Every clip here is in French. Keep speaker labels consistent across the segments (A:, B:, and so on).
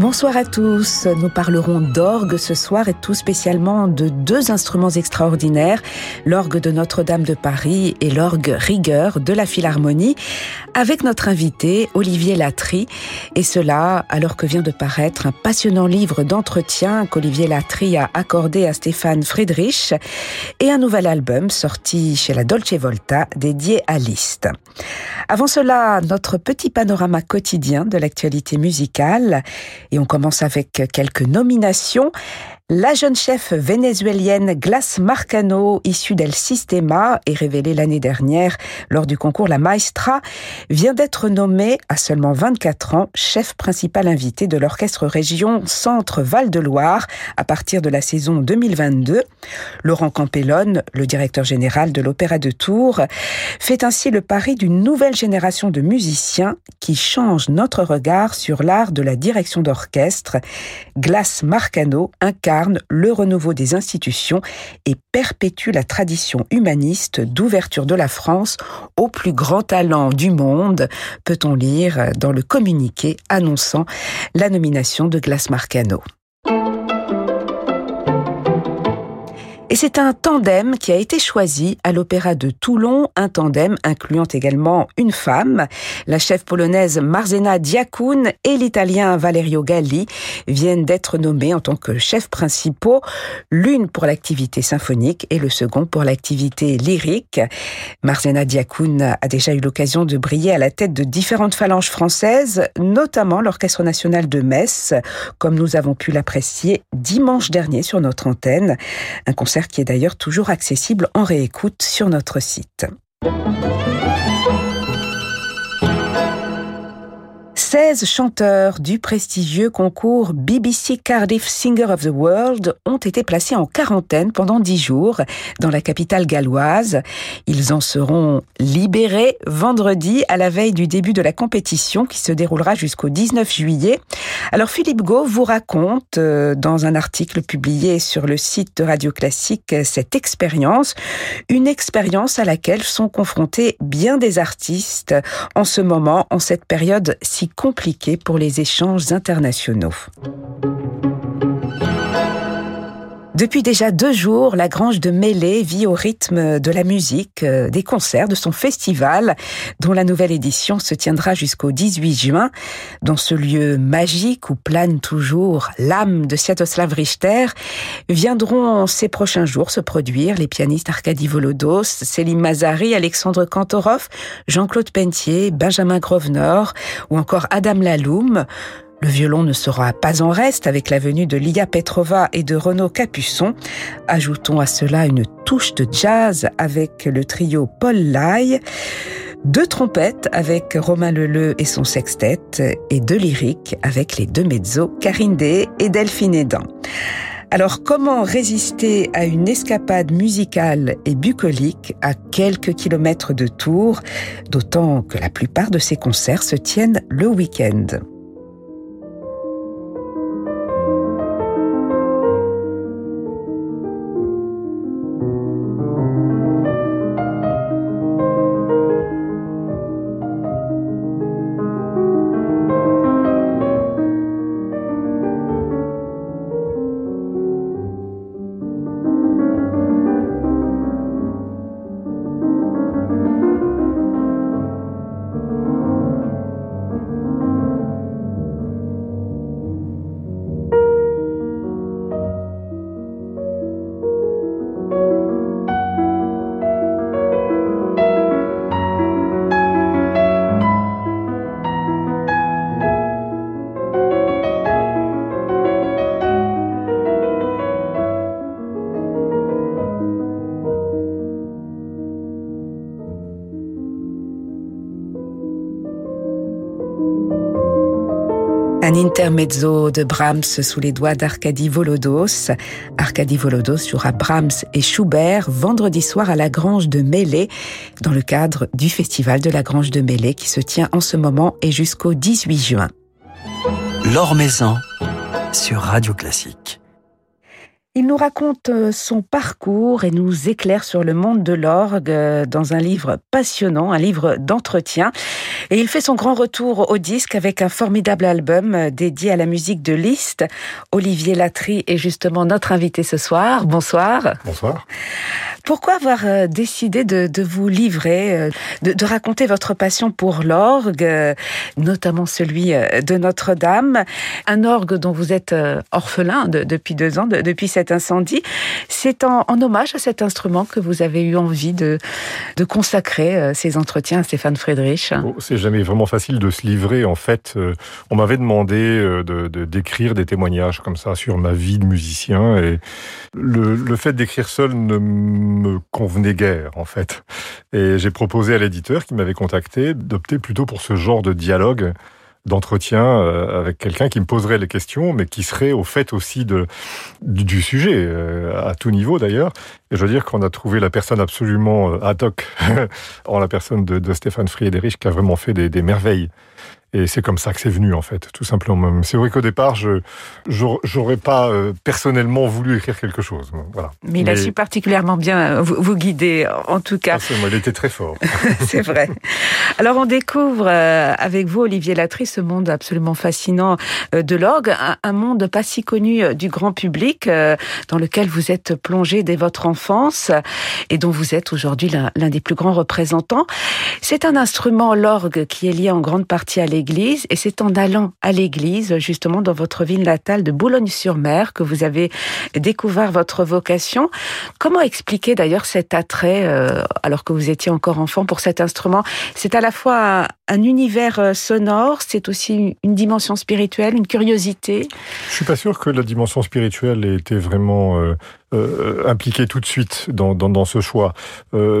A: Bonsoir à tous. Nous parlerons d'orgue ce soir et tout spécialement de deux instruments extraordinaires, l'orgue de Notre-Dame de Paris et l'orgue Rigueur de la Philharmonie, avec notre invité Olivier Latry. Et cela alors que vient de paraître un passionnant livre d'entretien qu'Olivier Latry a accordé à Stéphane Friedrich et un nouvel album sorti chez la Dolce Volta dédié à Liszt. Avant cela, notre petit panorama quotidien de l'actualité musicale et on commence avec quelques nominations. La jeune chef vénézuélienne Glace Marcano, issue d'El Sistema et révélée l'année dernière lors du concours La Maestra, vient d'être nommée à seulement 24 ans chef principal invité de l'orchestre région Centre Val-de-Loire à partir de la saison 2022. Laurent Campellone, le directeur général de l'Opéra de Tours, fait ainsi le pari d'une nouvelle génération de musiciens qui change notre regard sur l'art de la direction d'orchestre. Glace Marcano incarne le renouveau des institutions et perpétue la tradition humaniste d'ouverture de la France au plus grand talent du monde, peut-on lire dans le communiqué annonçant la nomination de Glace Marcano. Et c'est un tandem qui a été choisi à l'Opéra de Toulon, un tandem incluant également une femme. La chef polonaise Marzena Diakoun et l'italien Valerio Galli viennent d'être nommés en tant que chefs principaux, l'une pour l'activité symphonique et le second pour l'activité lyrique. Marzena Diakoun a déjà eu l'occasion de briller à la tête de différentes phalanges françaises, notamment l'Orchestre national de Metz, comme nous avons pu l'apprécier dimanche dernier sur notre antenne. Un concert qui est d'ailleurs toujours accessible en réécoute sur notre site. 16 chanteurs du prestigieux concours BBC Cardiff Singer of the World ont été placés en quarantaine pendant 10 jours dans la capitale galloise. Ils en seront libérés vendredi à la veille du début de la compétition qui se déroulera jusqu'au 19 juillet. Alors Philippe Gau vous raconte euh, dans un article publié sur le site de Radio Classique cette expérience, une expérience à laquelle sont confrontés bien des artistes en ce moment, en cette période si compliqué pour les échanges internationaux. Depuis déjà deux jours, la Grange de Mêlée vit au rythme de la musique, euh, des concerts, de son festival, dont la nouvelle édition se tiendra jusqu'au 18 juin. Dans ce lieu magique où plane toujours l'âme de Sviatoslav Richter, viendront ces prochains jours se produire les pianistes Arkady Volodos, Céline Mazari, Alexandre Kantorov, Jean-Claude Pentier, Benjamin Grosvenor ou encore Adam Laloum. Le violon ne sera pas en reste avec la venue de Lia Petrova et de Renaud Capuçon. Ajoutons à cela une touche de jazz avec le trio Paul Lai, deux trompettes avec Romain Leleu et son sextet et deux lyriques avec les deux mezzos Karine Day et Delphine Edan. Alors comment résister à une escapade musicale et bucolique à quelques kilomètres de Tours, d'autant que la plupart de ces concerts se tiennent le week-end? Un intermezzo de Brahms sous les doigts d'Arcadie Volodos. Arcadie Volodos jouera Brahms et Schubert vendredi soir à la Grange de Mêlée dans le cadre du festival de la Grange de Mêlée qui se tient en ce moment et jusqu'au 18 juin.
B: L'Or Maison sur Radio Classique.
A: Il nous raconte euh, son parcours et nous éclaire sur le monde de l'orgue euh, dans un livre passionnant, un livre d'entretien. Et il fait son grand retour au disque avec un formidable album euh, dédié à la musique de Liszt. Olivier Latry est justement notre invité ce soir. Bonsoir.
C: Bonsoir.
A: Pourquoi avoir décidé de, de vous livrer, de, de, raconter votre passion pour l'orgue, notamment celui de Notre-Dame, un orgue dont vous êtes orphelin de, depuis deux ans, depuis cette incendie. C'est en, hommage à cet instrument que vous avez eu envie de, consacrer euh, ces entretiens à Stéphane Friedrich.
C: Oh, c'est jamais vraiment facile de se livrer. En fait, euh, on m'avait demandé euh, d'écrire des témoignages comme ça sur ma vie de musicien et le, le fait d'écrire seul ne me convenait guère en fait. Et j'ai proposé à l'éditeur qui m'avait contacté d'opter plutôt pour ce genre de dialogue d'entretien euh, avec quelqu'un qui me poserait les questions, mais qui serait au fait aussi de, du, sujet, euh, à tout niveau d'ailleurs. Et je veux dire qu'on a trouvé la personne absolument euh, ad hoc, en la personne de, de Stéphane Friedrich, qui a vraiment fait des, des merveilles. Et c'est comme ça que c'est venu, en fait, tout simplement. C'est vrai qu'au départ, je j'aurais pas euh, personnellement voulu écrire quelque chose. Voilà.
A: Mais il a su particulièrement bien euh, vous, vous guider, en tout cas.
C: Ah, moi, il était très fort.
A: c'est vrai. Alors, on découvre euh, avec vous, Olivier Latry, ce monde absolument fascinant de l'orgue, un, monde pas si connu du grand public, dans lequel vous êtes plongé dès votre enfance et dont vous êtes aujourd'hui l'un des plus grands représentants. C'est un instrument, l'orgue, qui est lié en grande partie à l'église l'église et c'est en allant à l'église, justement dans votre ville natale de Boulogne-sur-Mer, que vous avez découvert votre vocation. Comment expliquer d'ailleurs cet attrait, euh, alors que vous étiez encore enfant, pour cet instrument? C'est à la fois un, univers euh, sonore, c'est aussi une dimension spirituelle, une curiosité?
C: Je suis pas sûr que la dimension spirituelle ait été vraiment euh, euh, impliqué tout de suite dans, ce choix.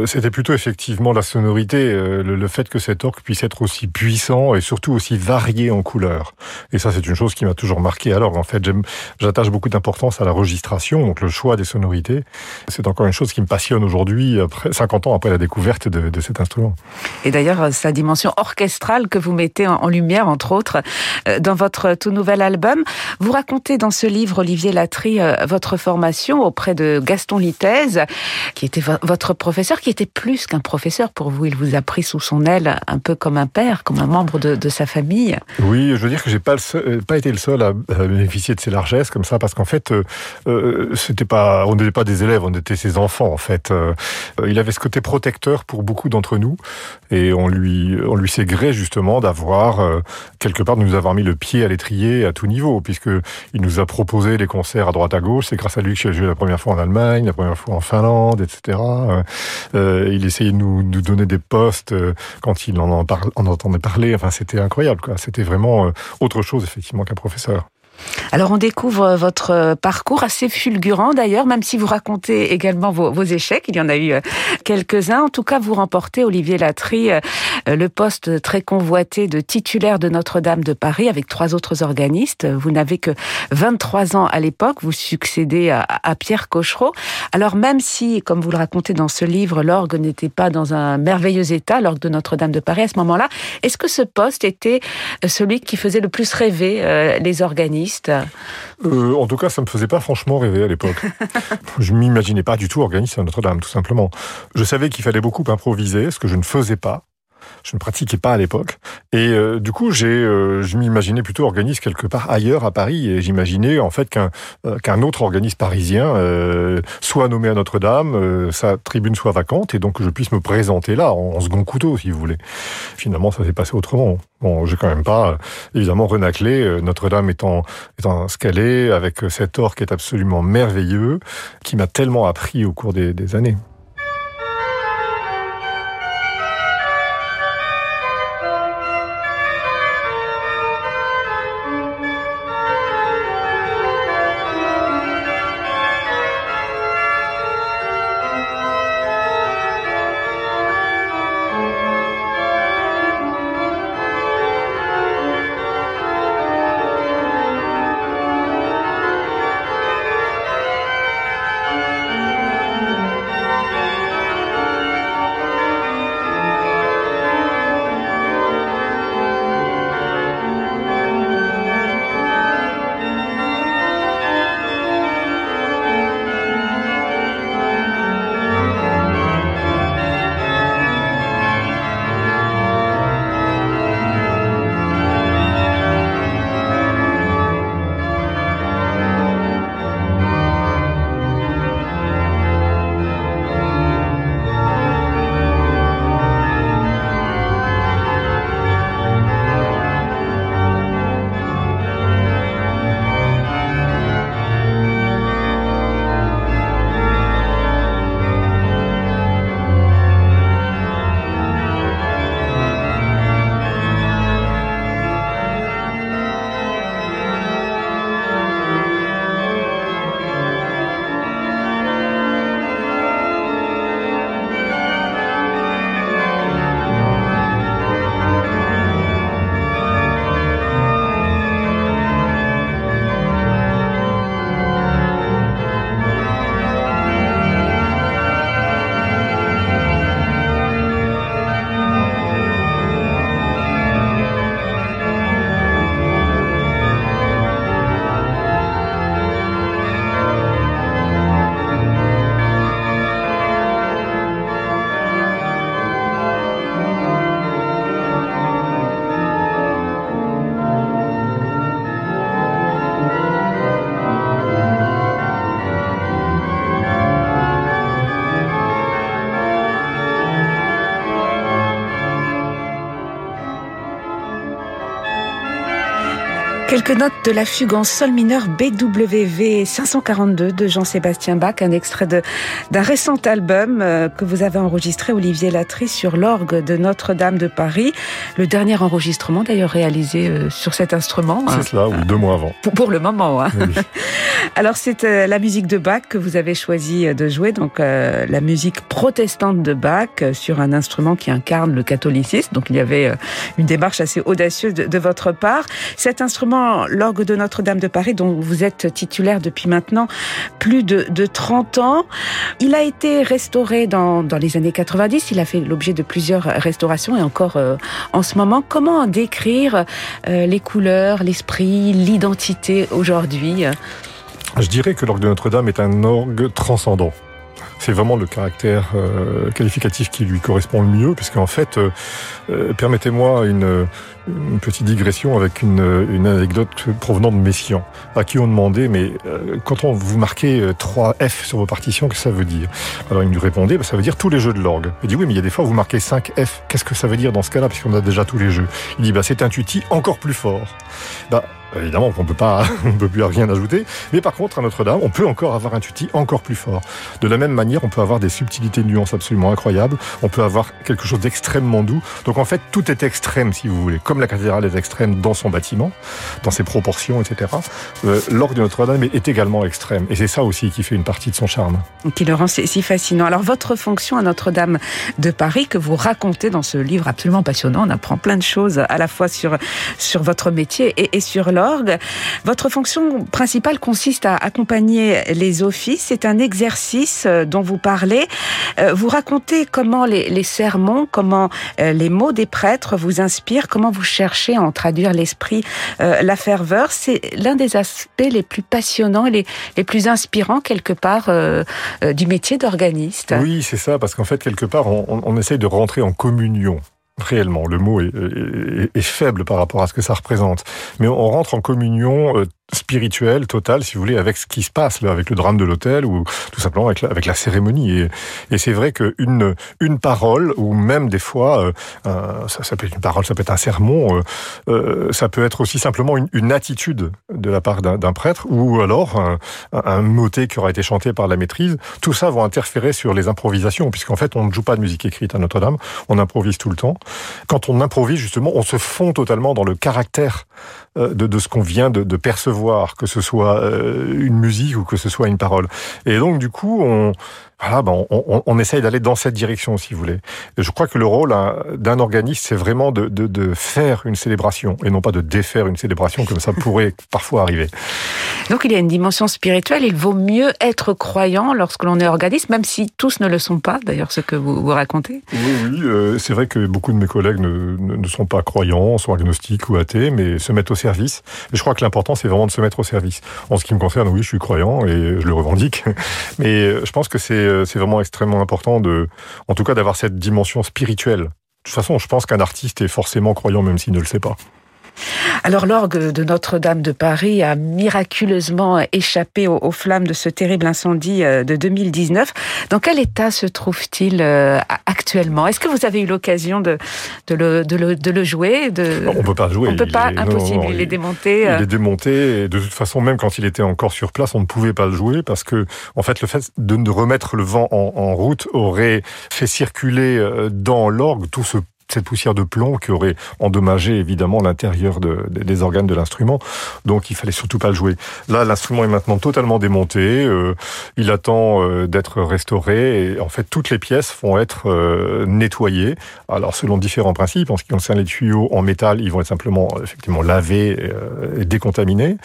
C: C'était plutôt effectivement la sonorité, le, le, fait que cet orgue puisse être aussi puissant et surtout aussi varié en couleurs. Et ça, c'est une chose qui m'a toujours marqué. Alors, en fait, j'attache beaucoup d'importance à la registration, donc le choix des sonorités. C'est encore une chose qui me passionne aujourd'hui, après 50 ans après la découverte de, cet instrument.
A: Et d'ailleurs, sa dimension orchestrale que vous mettez en, lumière, entre autres, euh, dans votre tout nouvel album. Vous racontez dans ce livre, Olivier Latry, euh, votre formation au auprès de Gaston Littèze, qui était votre professeur, qui était plus qu'un professeur pour vous. Il vous a pris sous son aile un peu comme un père, comme un membre de, de sa famille.
C: Oui, je veux dire que j'ai pas, euh, pas été le seul à, bénéficier de ses largesses comme ça, parce qu'en fait, euh, euh, c'était pas, on n'était pas des élèves, on était ses enfants en fait. Il avait ce côté protecteur pour beaucoup d'entre nous, et on lui, on lui s'est gré justement d'avoir quelque part de nous avoir mis le pied à l'étrier à tout niveau, puisque il nous a proposé les concerts à droite à gauche. C'est grâce à lui que j'ai joué la première fois en Allemagne, la première fois en Finlande, etc. Il essayait de nous, donner des postes quand il en, en, en entendait parler. Enfin, c'était incroyable. C'était vraiment euh, autre chose, effectivement, qu'un professeur.
A: Alors on découvre votre parcours assez fulgurant d'ailleurs, même si vous racontez également vos, échecs, il y en a eu euh, quelques-uns. En tout cas, vous remportez, Olivier Latry, euh, le poste très convoité de titulaire de Notre-Dame de Paris avec trois autres organistes. Vous n'avez que 23 ans à l'époque, vous succédez à, à Pierre Cochereau. Alors même si, comme vous le racontez dans ce livre, l'orgue n'était pas dans un merveilleux état, l'orgue de Notre-Dame de Paris à ce moment-là, est-ce que ce poste était celui qui faisait le plus rêver euh, les organistes?
C: Euh, En tout cas, ça me faisait pas franchement rêver à l'époque. je m'imaginais pas du tout organiste à Notre-Dame, tout simplement. Je savais qu'il fallait beaucoup improviser, ce que je ne faisais pas. Je ne pratiquais pas à l'époque. Et euh, du coup, j'ai, euh, je m'imaginais plutôt organiste quelque part ailleurs à Paris. Et j'imaginais en fait qu'un euh, qu'un autre organisme parisien soit nommé à Notre-Dame, sa tribune soit vacante, et donc que je puisse me présenter là en, second couteau, si vous voulez. Finalement, ça s'est passé autrement. Bon, j'ai quand même pas évidemment renaclé Notre-Dame étant étant ce qu'elle est, avec cet or qui est absolument merveilleux, qui m'a tellement appris au cours des années.
A: Quelques notes de la fugue en sol mineur BWV 542 de Jean-Sébastien Bach, un extrait d'un récent album euh, que vous avez enregistré, Olivier Latry, sur l'orgue de Notre-Dame de Paris. Le dernier enregistrement d'ailleurs réalisé euh, sur cet instrument.
C: C'est cela, ou deux mois avant.
A: Pour, le moment. Hein. Alors c'est euh, la musique de Bach que vous avez choisi de jouer, donc la musique protestante de Bach sur un instrument qui incarne le catholicisme. Donc il y avait une démarche assez audacieuse de, de votre part. Cet instrument l'orgue de Notre-Dame de Paris, dont vous êtes titulaire depuis maintenant plus de, de 30 ans. Il a été restauré dans, dans, les années 90. Il a fait l'objet de plusieurs restaurations et encore euh, en ce moment. Comment décrire euh, les couleurs, l'esprit, l'identité aujourd'hui?
C: Je dirais que l'orgue de Notre-Dame est un orgue transcendant c'est vraiment le caractère euh, qualificatif qui lui correspond le mieux, puisqu'en fait, euh, euh, permettez-moi une, petite digression avec une, une, anecdote provenant de Messian, à qui on demandait, mais quand on vous marquez 3 F sur vos partitions, qu'est-ce que ça veut dire? Alors il nous répondait, bah, ça veut dire tous les jeux de l'orgue. Il dit oui, mais il y a des fois où vous marquez 5 F. Qu'est-ce que ça veut dire dans ce cas-là, puisqu'on a déjà tous les jeux Il dit bah c'est un tutti encore plus fort. Bah, Évidemment qu'on peut pas, on peut plus rien ajouter. Mais par contre, à Notre-Dame, on peut encore avoir un tutti encore plus fort. De la même manière, on peut avoir des subtilités de nuances absolument incroyables. On peut avoir quelque chose d'extrêmement doux. Donc en fait, tout est extrême, si vous voulez. Comme la cathédrale est extrême dans son bâtiment, dans ses proportions, etc. Euh, L'orgue de Notre-Dame est également extrême. Et c'est ça aussi qui fait une partie de son charme.
A: Qui le rend si fascinant. Alors votre fonction à Notre-Dame de Paris, que vous racontez dans ce livre absolument passionnant, on apprend plein de choses à la fois sur, sur votre métier et, et sur votre fonction principale consiste à accompagner les offices. C'est un exercice euh, dont vous parlez. Euh, vous racontez comment les, sermons, comment euh, les mots des prêtres vous inspirent, comment vous cherchez à en traduire l'esprit, la ferveur. C'est l'un des aspects les plus passionnants et les, plus inspirants quelque part du métier d'organiste.
C: Oui, c'est ça, parce qu'en fait, quelque part, on, on essaye de rentrer en communion réellement. Le mot est, est, faible par rapport à ce que ça représente. Mais on rentre en communion euh, spirituel total, si vous voulez, avec ce qui se passe, là, avec le drame de l'hôtel ou tout simplement avec la, avec la cérémonie. Et, et c'est vrai qu'une une parole, ou même des fois, euh, ça, ça peut être une parole, ça peut être un sermon, euh, euh, ça peut être aussi simplement une, une attitude de la part d'un prêtre, ou alors un, un, motet qui aura été chanté par la maîtrise. Tout ça va interférer sur les improvisations, puisqu'en fait, on ne joue pas de musique écrite à Notre-Dame, on improvise tout le temps. Quand on improvise, justement, on se fond totalement dans le caractère de, de ce qu'on vient de, de percevoir que ce soit euh, une musique ou que ce soit une parole. Et donc, du coup, on, voilà, ben on, on, essaye d'aller dans cette direction, si vous voulez. Et je crois que le rôle hein, d'un organiste, c'est vraiment de, de, de, faire une célébration et non pas de défaire une célébration comme ça pourrait parfois arriver.
A: Donc il y a une dimension spirituelle. Il vaut mieux être croyant lorsque l'on est organiste, même si tous ne le sont pas, d'ailleurs, ce que vous, vous racontez.
C: Oui, oui euh, c'est vrai que beaucoup de mes collègues ne, ne, sont pas croyants, sont agnostiques ou athées, mais se mettent au service. Et je crois que l'important, c'est vraiment de se mettre au service. En ce qui me concerne, oui, je suis croyant et je le revendique. Mais euh, je pense que c'est euh, c'est vraiment extrêmement important de, en tout cas, d'avoir cette dimension spirituelle. De toute façon, je pense qu'un artiste est forcément croyant, même s'il ne le sait pas.
A: Alors l'orgue de Notre-Dame de Paris a miraculeusement échappé aux, flammes de ce terrible incendie euh, de 2019. Dans quel état se trouve-t-il euh, actuellement? Est-ce que vous avez eu l'occasion de, de, le, de, le, de le jouer de...
C: On peut pas jouer.
A: On peut pas, impossible. il, est démonté.
C: Il est démonté. Et de toute façon, même quand il était encore sur place, on ne pouvait pas le jouer parce que, en fait, le fait de remettre le vent en, en route aurait fait circuler euh, dans l'orgue tout ce cette poussière de plomb qui aurait endommagé évidemment l'intérieur de, des organes de l'instrument. Donc il fallait surtout pas le jouer. Là, l'instrument est maintenant totalement démonté. Euh, il attend euh, d'être restauré et en fait toutes les pièces vont être euh, nettoyées. Alors selon différents principes, en ce qui concerne les tuyaux en métal, ils vont être simplement effectivement lavés et décontaminés.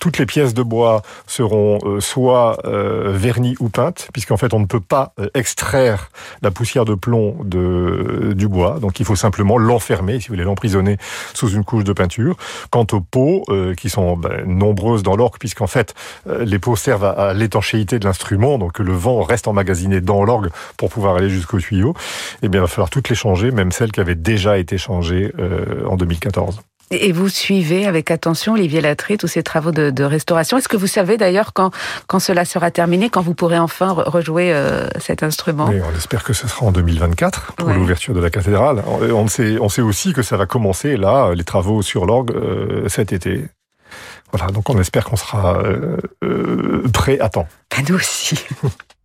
C: Toutes les pièces de bois seront soit vernies ou peintes, puisqu'en fait on ne peut pas extraire la poussière de plomb de, du bois. Donc il faut simplement l'enfermer, si vous voulez, l'emprisonner sous une couche de peinture. Quant aux pots, euh, qui sont ben, nombreuses dans l'orgue, puisqu'en fait, euh, les pots servent à, l'étanchéité de l'instrument, donc le vent reste emmagasiné dans l'orgue pour pouvoir aller jusqu'au tuyau, eh bien, il va falloir toutes les changer, même celles qui avaient déjà été changées euh, en 2014.
A: Et vous suivez avec attention, Olivier Latry, tous ces travaux de, de restauration. Est-ce que vous savez d'ailleurs quand, quand cela sera terminé, quand vous pourrez enfin rejouer euh, cet instrument?
C: Oui, On espère que ce sera en 2024 pour ouais. l'ouverture de la cathédrale. On sait, on sait aussi que ça va commencer là, les travaux sur l'orgue euh, cet été. Voilà, donc on espère qu'on sera prêt à temps.
A: Ben, nous aussi.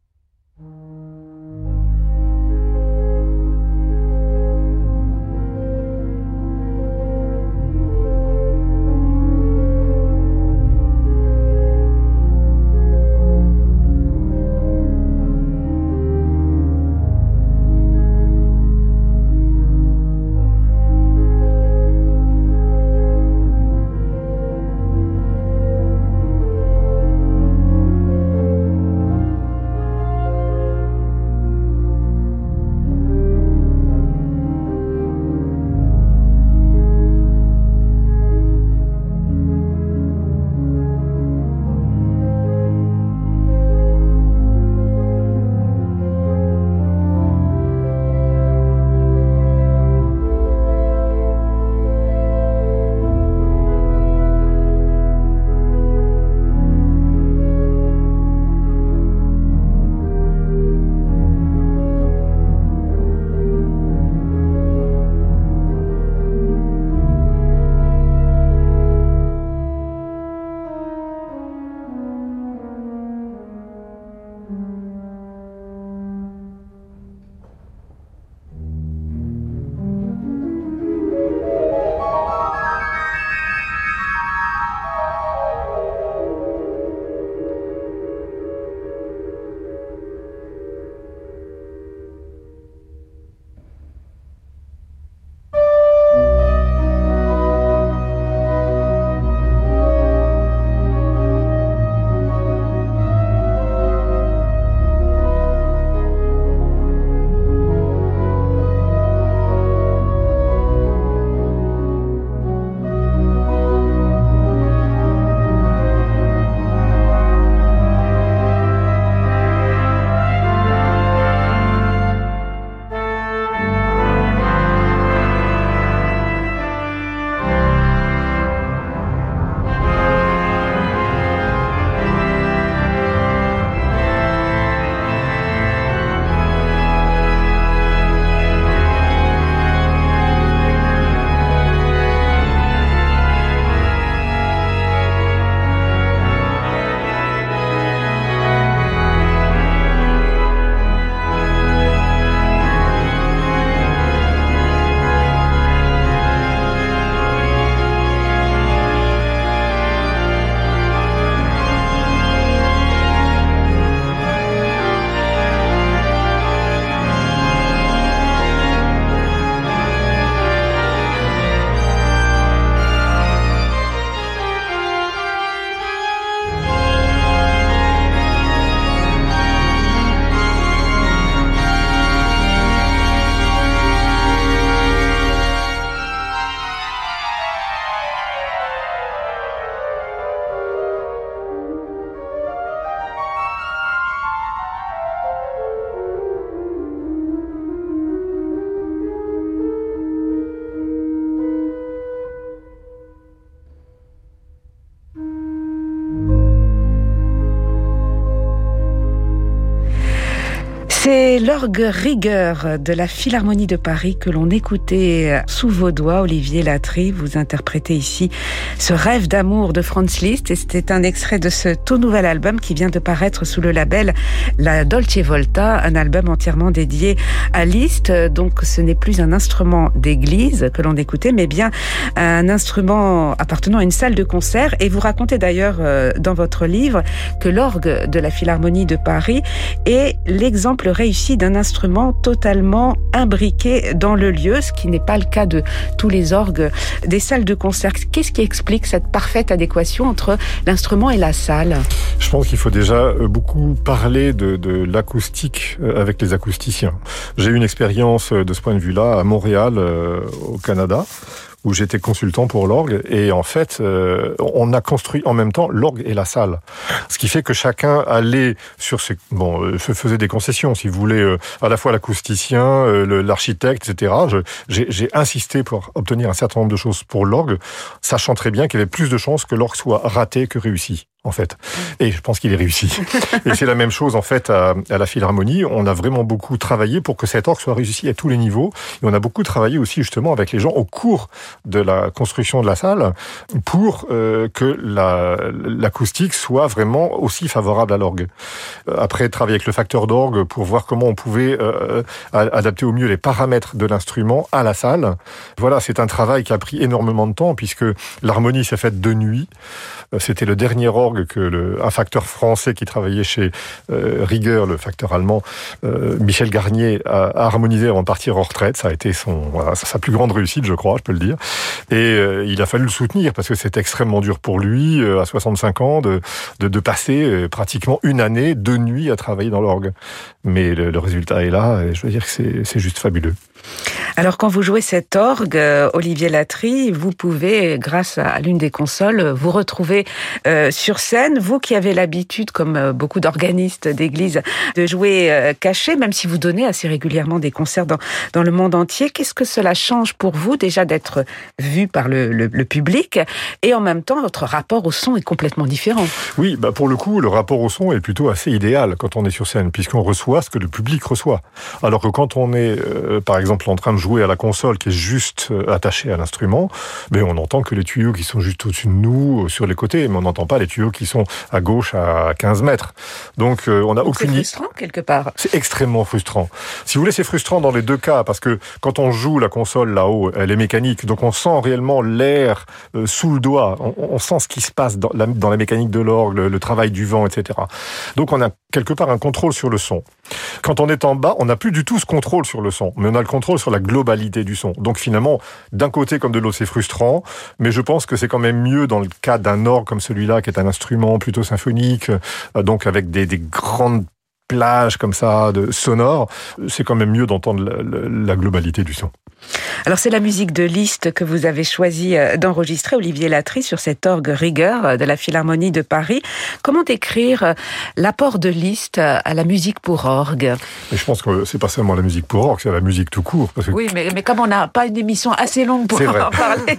A: l'orgue rigueur de la Philharmonie de Paris que l'on écoutait sous vos doigts. Olivier Latry, vous interprétez ici ce rêve d'amour de Franz Liszt et c'était un extrait de ce tout nouvel album qui vient de paraître sous le label La Dolce Volta, un album entièrement dédié à Liszt. Donc ce n'est plus un instrument d'église que l'on écoutait, mais bien un instrument appartenant à une salle de concert. Et vous racontez d'ailleurs euh, dans votre livre que l'orgue de la Philharmonie de Paris est l'exemple réussi d'un instrument totalement imbriqué dans le lieu, ce qui n'est pas le cas de tous les orgues des salles de concert. Qu'est-ce qui explique cette parfaite adéquation entre l'instrument et la salle?
C: Je pense qu'il faut déjà euh, beaucoup parler de, l'acoustique euh, avec les acousticiens. J'ai eu une expérience euh, de ce point de vue-là à Montréal, au Canada où j'étais consultant pour l'orgue et en fait euh, on a construit en même temps l'orgue et la salle. Ce qui fait que chacun allait sur ses bon euh, faisait des concessions si vous voulez euh, à la fois l'acousticien euh, l'architecte etc j'ai insisté pour obtenir un certain nombre de choses pour l'orgue sachant très bien qu'il y avait plus de chances que l'orgue soit raté que réussi en fait. Et je pense qu'il est réussi. et c'est la même chose en fait à, la Philharmonie. On a vraiment beaucoup travaillé pour que cet orgue soit réussi à tous les niveaux. Et on a beaucoup travaillé aussi justement avec les gens au cours de la construction de la salle pour euh, que l'acoustique soit vraiment aussi favorable à l'orgue. Euh, après, travailler avec le facteur d'orgue pour voir comment on pouvait euh, adapter au mieux les paramètres de l'instrument à la salle. Voilà, c'est un travail qui a pris énormément de temps puisque l'harmonie s'est faite de nuit. C'était le dernier orgue que le, un facteur français qui travaillait chez euh, Rigueur, le facteur allemand, euh, Michel Garnier, a, harmonisé avant de partir en retraite. Ça a été son, voilà, sa plus grande réussite, je crois, je peux le dire. Et euh, il a fallu le soutenir parce que c'est extrêmement dur pour lui, à 65 ans, de, de, de passer pratiquement une année, de nuit à travailler dans l'orgue. Mais le, le, résultat est là et je veux dire que c'est juste fabuleux.
A: Alors quand vous jouez cet orgue, euh, Olivier Latry, vous pouvez, grâce à l'une des consoles, vous retrouver euh, sur scène. Vous qui avez l'habitude, comme euh, beaucoup d'organistes d'église, de jouer caché, même si vous donnez assez régulièrement des concerts dans, dans le monde entier, qu'est-ce que cela change pour vous déjà d'être vu par le, le, public et en même temps votre rapport au son est complètement différent?
C: Oui, bah pour le coup, le rapport au son est plutôt assez idéal quand on est sur scène, puisqu'on reçoit ce que le public reçoit. Alors que quand on est, par exemple, en train de jouer à la console qui est juste euh, attachée à l'instrument, mais on entend que les tuyaux qui sont juste au-dessus de nous, euh, sur les côtés, mais on n'entend pas les tuyaux qui sont à gauche à 15 mètres. Donc euh, on a aucune...
A: C'est frustrant quelque part.
C: C'est extrêmement frustrant. Si vous voulez, c'est frustrant dans les deux cas, parce que quand on joue la console là-haut, elle est mécanique, donc on sent réellement l'air sous le doigt, on, sent ce qui se passe dans la, dans la mécanique de l'orgue, le, le travail du vent, etc. Donc on a quelque part un contrôle sur le son. Quand on est en bas, on n'a plus du tout ce contrôle sur le son, mais on a le contrôle sur la globalité du son. Donc finalement, d'un côté comme de l'autre, c'est frustrant, mais je pense que c'est quand même mieux dans le cas d'un orgue comme celui-là, qui est un instrument plutôt symphonique, euh, donc avec des, des grandes plages comme ça, de sonore, c'est quand même mieux d'entendre la, globalité du son.
A: Alors c'est la musique de Liszt que vous avez choisi euh, d'enregistrer, Olivier Latry, sur cet orgue rigueur euh, de la Philharmonie de Paris. Comment décrire euh, l'apport de Liszt à la musique pour orgue?
C: Je pense que c'est pas seulement la musique pour orgue, c'est la musique tout court.
A: Oui, mais, mais, comme on n'a pas une émission assez longue pour en parler,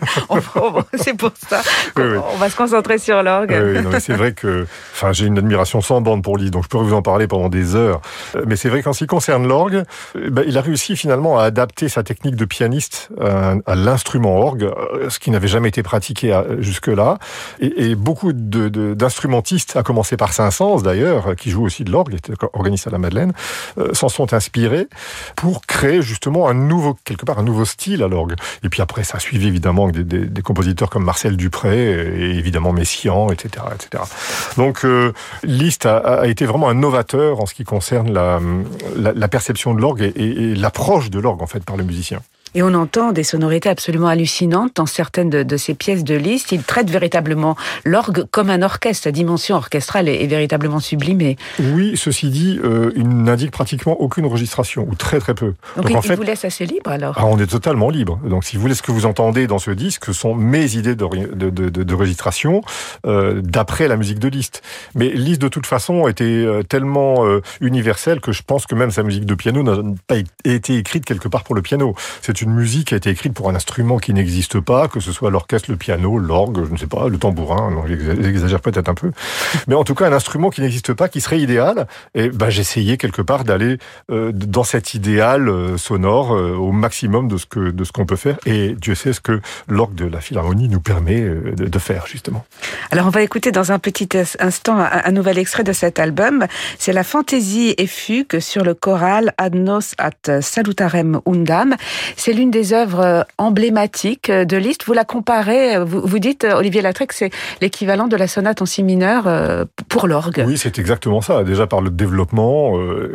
A: c'est pour ça qu'on va se concentrer sur l'orgue.
C: Oui, c'est vrai que enfin, j'ai une admiration sans bande pour Liszt, donc je pourrais vous en parler pendant des heures. Mais c'est vrai qu'en ce qui concerne l'orgue, ben, il a réussi finalement à adapter sa technique de pianiste euh, à, l'instrument orgue, euh, ce qui n'avait jamais été pratiqué euh, jusque-là. Et, beaucoup d'instrumentistes, à commencer par Saint-Saëns d'ailleurs, qui joue aussi de l'orgue, était organiste à la Madeleine, s'en sont inspirés pour créer justement un nouveau, quelque part, un nouveau style à l'orgue. Et puis après, ça a suivi évidemment des, compositeurs comme Marcel Dupré et évidemment Messiaen, etc., etc. Donc Liszt a, été vraiment un novateur en ce qui concerne la, perception de l'orgue et, et l'approche de l'orgue en fait par le musicien.
A: Et on entend des sonorités absolument hallucinantes dans certaines de, ces pièces de Liszt. Il traite véritablement l'orgue comme un orchestre. Sa dimension orchestrale est, véritablement sublimée.
C: Oui, ceci dit, euh, il n'indique pratiquement aucune enregistration, ou très très peu.
A: Donc, il, en fait, vous laisse assez libre alors
C: ah, On est totalement libre. Donc si vous voulez, ce que vous entendez dans ce disque, ce sont mes idées de, de, de, de registration euh, d'après la musique de Liszt. Mais Liszt, de toute façon, était euh, tellement euh, universel que je pense que même sa musique de piano n'a pas été écrite quelque part pour le piano. C'est une musique qui a été écrite pour un instrument qui n'existe pas, que ce soit l'orchestre, le piano, l'orgue, je ne sais pas, le tambourin, non, j'exagère peut-être un peu, mais en tout cas un instrument qui n'existe pas, qui serait idéal. Et ben j'essayais quelque part d'aller euh, dans cet idéal euh, sonore euh, au maximum de ce que de ce qu'on peut faire. Et Dieu sait ce que l'orgue de la Philharmonie nous permet de, faire justement.
A: Alors on va écouter dans un petit instant un, nouvel extrait de cet album. C'est la fantaisie et fugue sur le choral Adnos at Salutarem Undam. C'est l'une des œuvres euh, emblématiques euh, de Liszt. Vous la comparez, euh, vous, dites, Olivier Latrec, c'est l'équivalent de la sonate en si mineur pour l'orgue.
C: Oui, c'est exactement ça. Déjà par le développement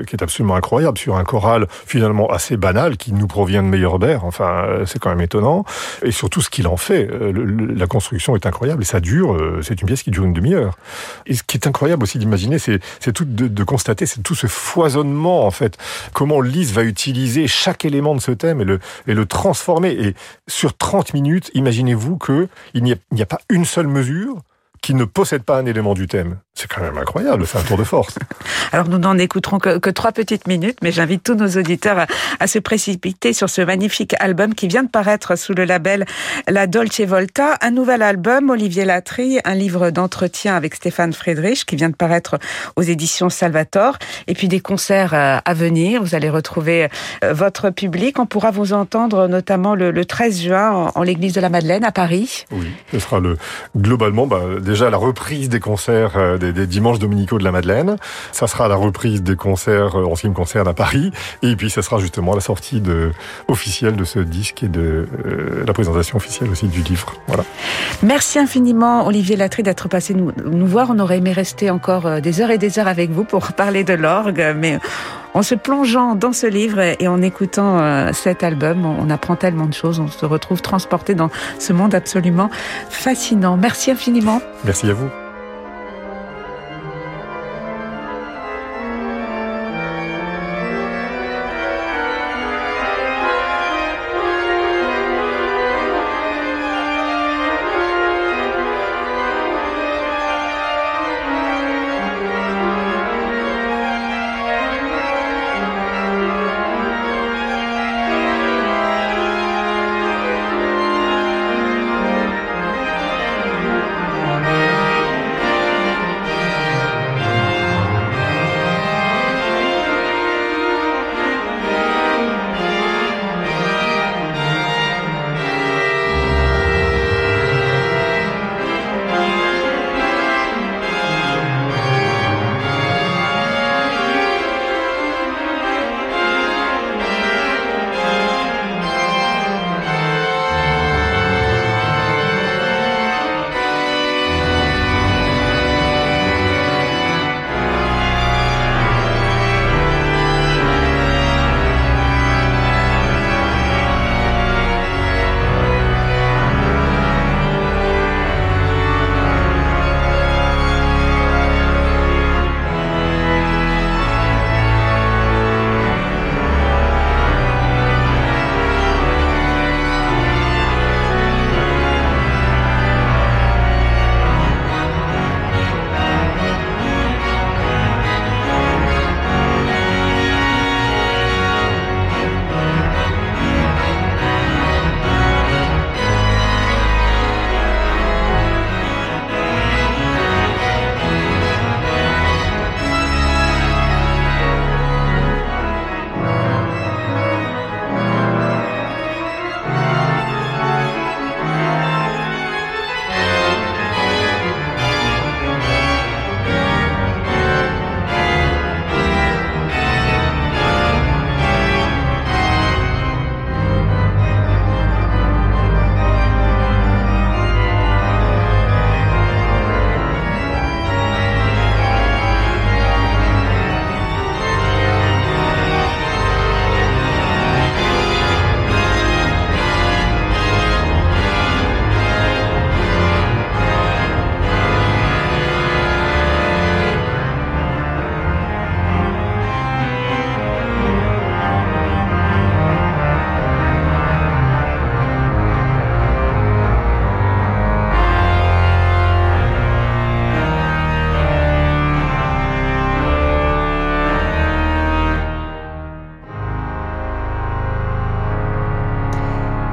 C: qui est absolument incroyable sur un choral finalement assez banal qui nous provient de Meyerbeer. Enfin, c'est quand même étonnant. Et surtout ce qu'il en fait. la construction est incroyable et ça dure. c'est une pièce qui dure une demi-heure. Et ce qui est incroyable aussi d'imaginer, c'est, de, de constater, c'est tout ce foisonnement en fait. Comment Liszt va utiliser chaque élément de ce thème et le, et le transformer. Et sur 30 minutes, imaginez-vous qu'il n'y a, a, pas une seule mesure qui ne possède pas un élément du thème. C'est quand même incroyable, c'est un tour de force.
A: Alors nous n'en écouterons que, trois petites minutes, mais j'invite tous nos auditeurs à, se précipiter sur ce magnifique album qui vient de paraître sous le label La Dolce Volta. Un nouvel album, Olivier Latry, un livre d'entretien avec Stéphane Friedrich qui vient de paraître aux éditions Salvator. Et puis des concerts euh, à venir. Vous allez retrouver euh, votre public. On pourra vous entendre notamment le, 13 juin en, l'église de la Madeleine à Paris.
C: Oui, ce sera le globalement bah, déjà la reprise des concerts euh, des, dimanches dominicaux de la Madeleine. Ça sera la reprise des concerts en ce qui me concerne à Paris. Et puis ça sera justement la sortie officielle de ce disque et de la présentation officielle aussi du livre. Voilà.
A: Merci infiniment Olivier Latry d'être passé nous, nous voir. On aurait aimé rester encore des heures et des heures avec vous pour parler de l'orgue, mais en se plongeant dans ce livre et en écoutant euh, cet album, on apprend tellement de choses, on se retrouve transporté dans ce monde absolument fascinant. Merci infiniment.
C: Merci à vous.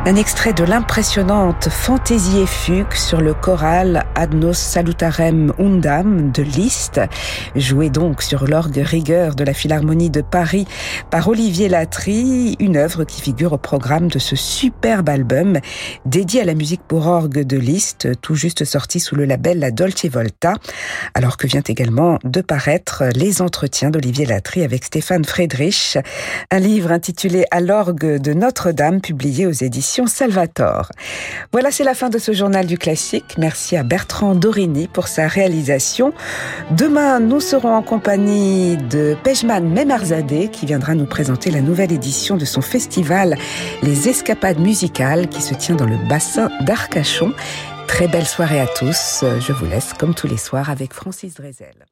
A: Un extrait de l'impressionnante Fantaisie et fugue sur le choral Ad nos salutarem undam de Liszt, joué donc sur l'orgue rigueur de la Philharmonie de Paris par Olivier Latry, une œuvre qui figure au programme de ce superbe album dédié à la musique pour orgue de Liszt, tout juste sorti sous le label La Dolce Volta, alors que vient également de paraître les entretiens d'Olivier Latry avec Stéphane Friedrich, un livre intitulé À l'orgue de Notre-Dame, publié aux éditions Voilà, c'est la fin de ce journal du classique. Merci à Bertrand Dorini pour sa réalisation. Demain, nous serons en compagnie de Pejman Memarzadeh qui viendra nous présenter la nouvelle édition de son festival Les Escapades musicales qui se tient dans le bassin d'Arcachon. Très belle soirée à tous. Je vous laisse comme tous les soirs avec Francis Drezel.